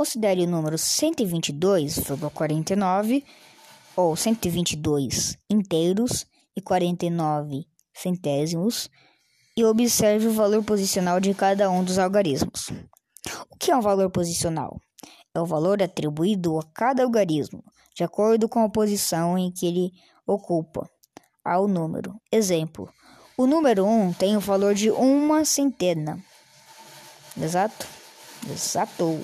Considere o número 122,49 ou 122 inteiros e 49 centésimos e observe o valor posicional de cada um dos algarismos. O que é um valor posicional? É o valor atribuído a cada algarismo, de acordo com a posição em que ele ocupa ao número. Exemplo: o número 1 tem o valor de uma centena. Exato? Exato.